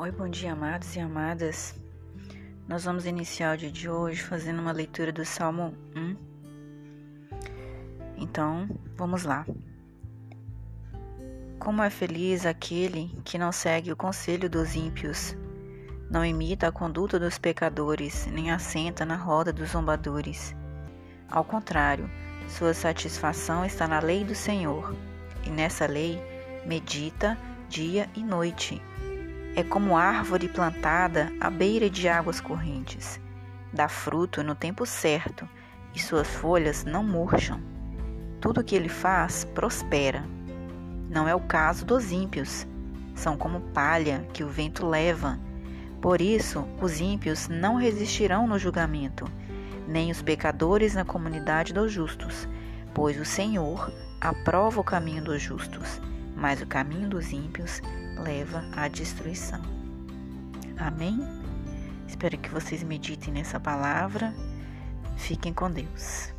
Oi, bom dia, amados e amadas. Nós vamos iniciar o dia de hoje fazendo uma leitura do Salmo 1. Então, vamos lá. Como é feliz aquele que não segue o conselho dos ímpios, não imita a conduta dos pecadores, nem assenta na roda dos zombadores. Ao contrário, sua satisfação está na lei do Senhor, e nessa lei medita dia e noite é como árvore plantada à beira de águas correntes. Dá fruto no tempo certo e suas folhas não murcham. Tudo o que ele faz prospera. Não é o caso dos ímpios. São como palha que o vento leva. Por isso, os ímpios não resistirão no julgamento, nem os pecadores na comunidade dos justos, pois o Senhor aprova o caminho dos justos, mas o caminho dos ímpios leva à destruição. Amém? Espero que vocês meditem nessa palavra. Fiquem com Deus.